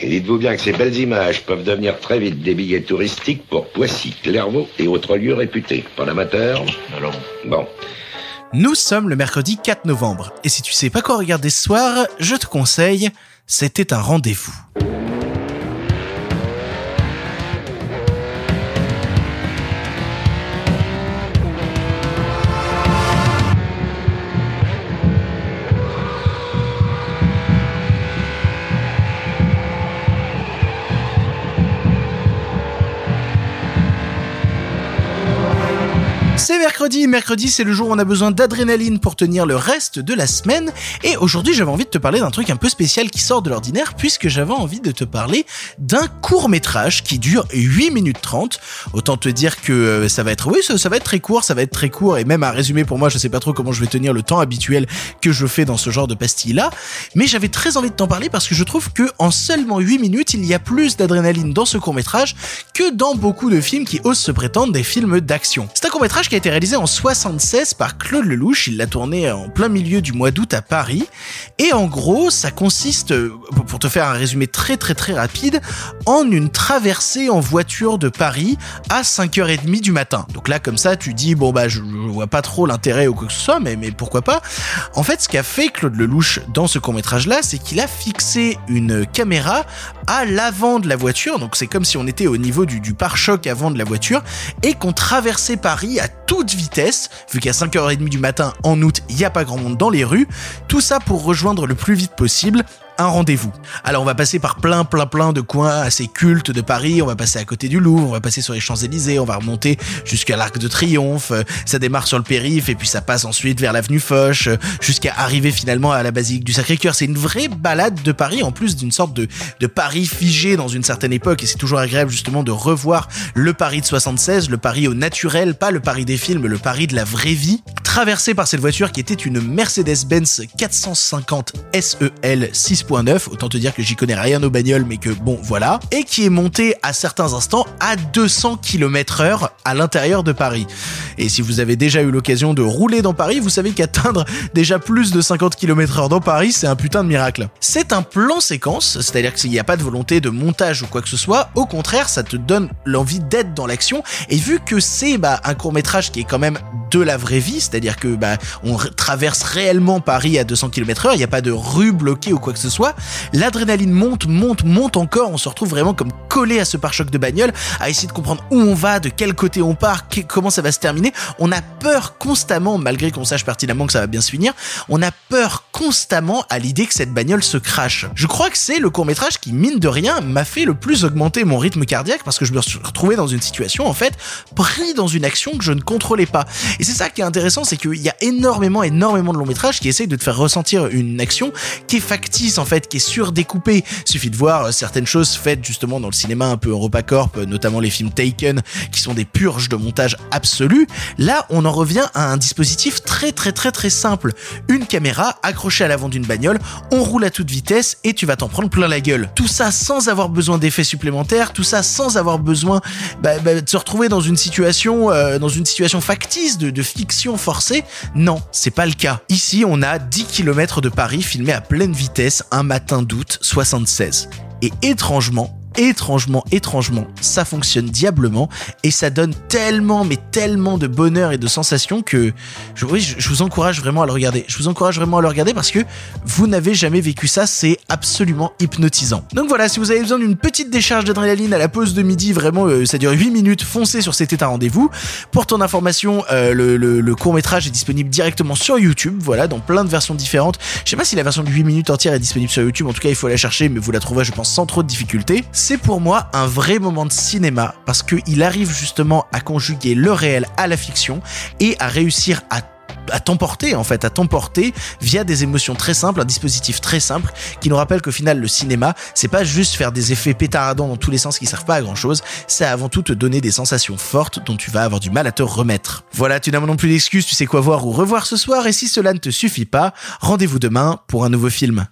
Et dites-vous bien que ces belles images peuvent devenir très vite des billets touristiques pour Poissy, Clairvaux et autres lieux réputés. Pas l'amateur Alors, Bon. Nous sommes le mercredi 4 novembre, et si tu sais pas quoi regarder ce soir, je te conseille, c'était un rendez-vous. C'est mercredi, mercredi c'est le jour où on a besoin d'adrénaline pour tenir le reste de la semaine, et aujourd'hui j'avais envie de te parler d'un truc un peu spécial qui sort de l'ordinaire, puisque j'avais envie de te parler d'un court métrage qui dure 8 minutes 30, autant te dire que euh, ça va être, oui ça, va être très court, ça va être très court, et même à résumer pour moi je sais pas trop comment je vais tenir le temps habituel que je fais dans ce genre de pastilles là, mais j'avais très envie de t'en parler parce que je trouve que en seulement 8 minutes il y a plus d'adrénaline dans ce court métrage que dans beaucoup de films qui osent se prétendre des films d'action. C'est un court métrage qui a été réalisé en 76 par Claude Lelouch. Il l'a tourné en plein milieu du mois d'août à Paris. Et en gros, ça consiste, euh, pour te faire un résumé très très très rapide, en une traversée en voiture de Paris à 5h30 du matin. Donc là, comme ça, tu dis, bon bah je, vois pas trop l'intérêt ou quoi que ce soit, mais, mais pourquoi pas. En fait, ce qu'a fait Claude Lelouch dans ce court métrage là, c'est qu'il a fixé une caméra à l'avant de la voiture. Donc c'est comme si on était au niveau du, du pare-choc avant de la voiture et qu'on traversait Paris à toute vitesse, vu qu'à 5h30 du matin en août, il n'y a pas grand monde dans les rues. Tout ça pour rejoindre le plus vite possible un rendez-vous. Alors on va passer par plein plein plein de coins assez cultes de Paris, on va passer à côté du Louvre, on va passer sur les Champs-Élysées, on va remonter jusqu'à l'Arc de Triomphe, ça démarre sur le périph et puis ça passe ensuite vers l'avenue Foch jusqu'à arriver finalement à la basilique du Sacré-Cœur. C'est une vraie balade de Paris en plus d'une sorte de, de Paris figé dans une certaine époque et c'est toujours agréable justement de revoir le Paris de 76, le Paris au naturel, pas le Paris des films, le Paris de la vraie vie, traversé par cette voiture qui était une Mercedes-Benz 450 SEL 6.9, autant te dire que j'y connais rien aux bagnoles, mais que bon, voilà, et qui est monté à certains instants à 200 km heure à l'intérieur de Paris. Et si vous avez déjà eu l'occasion de rouler dans Paris, vous savez qu'atteindre déjà plus de 50 km heure dans Paris, c'est un putain de miracle. C'est un plan séquence, c'est-à-dire qu'il n'y a pas de volonté de montage ou quoi que ce soit, au contraire, ça te donne l'envie d'être dans l'action, et vu que c'est bah, un court métrage qui est quand même de la vraie vie, c'est-à-dire que bah, on traverse réellement Paris à 200 km heure, il n'y a pas de rue bloquée ou quoi que ce soit, l'adrénaline monte, monte, monte encore, on se retrouve vraiment comme collé à ce pare-choc de bagnole, à essayer de comprendre où on va, de quel côté on part, comment ça va se terminer. On a peur constamment, malgré qu'on sache pertinemment que ça va bien se finir, on a peur constamment à l'idée que cette bagnole se crache. Je crois que c'est le court-métrage qui, mine de rien, m'a fait le plus augmenter mon rythme cardiaque parce que je me suis retrouvé dans une situation, en fait, pris dans une action que je ne contrôlais pas. Et c'est ça qui est intéressant, c'est qu'il y a énormément, énormément de longs métrages qui essayent de te faire ressentir une action qui est factice, en fait, qui est surdécoupée. Il suffit de voir euh, certaines choses faites justement dans le cinéma un peu EuropaCorp, notamment les films Taken, qui sont des purges de montage absolu. Là, on en revient à un dispositif très très très très simple. Une caméra accrochée à l'avant d'une bagnole, on roule à toute vitesse et tu vas t'en prendre plein la gueule. Tout ça sans avoir besoin d'effets supplémentaires, tout ça sans avoir besoin bah, bah, de se retrouver dans une situation, euh, factice de, de fiction forcée. Non, c'est pas le cas. Ici, on a 10 km de Paris filmé à pleine vitesse un matin d'août 76. Et étrangement, étrangement, étrangement, ça fonctionne diablement et ça donne tellement, mais tellement de bonheur et de sensations que je, oui, je, vous encourage vraiment à le regarder. Je vous encourage vraiment à le regarder parce que vous n'avez jamais vécu ça, c'est absolument hypnotisant. Donc voilà, si vous avez besoin d'une petite décharge d'adrénaline à la pause de midi, vraiment, euh, ça dure 8 minutes, foncez sur C'était un rendez-vous. Pour ton information, euh, le, court métrage est disponible directement sur YouTube, voilà, dans plein de versions différentes. Je sais pas si la version de 8 minutes entière est disponible sur YouTube, en tout cas il faut la chercher, mais vous la trouverez je pense sans trop de difficulté. C'est pour moi un vrai moment de cinéma parce qu'il arrive justement à conjuguer le réel à la fiction et à réussir à t'emporter en fait, à t'emporter via des émotions très simples, un dispositif très simple qui nous rappelle qu'au final le cinéma, c'est pas juste faire des effets pétaradants dans tous les sens qui servent pas à grand chose, c'est avant tout te donner des sensations fortes dont tu vas avoir du mal à te remettre. Voilà, tu n'as non plus d'excuses, tu sais quoi voir ou revoir ce soir et si cela ne te suffit pas, rendez-vous demain pour un nouveau film.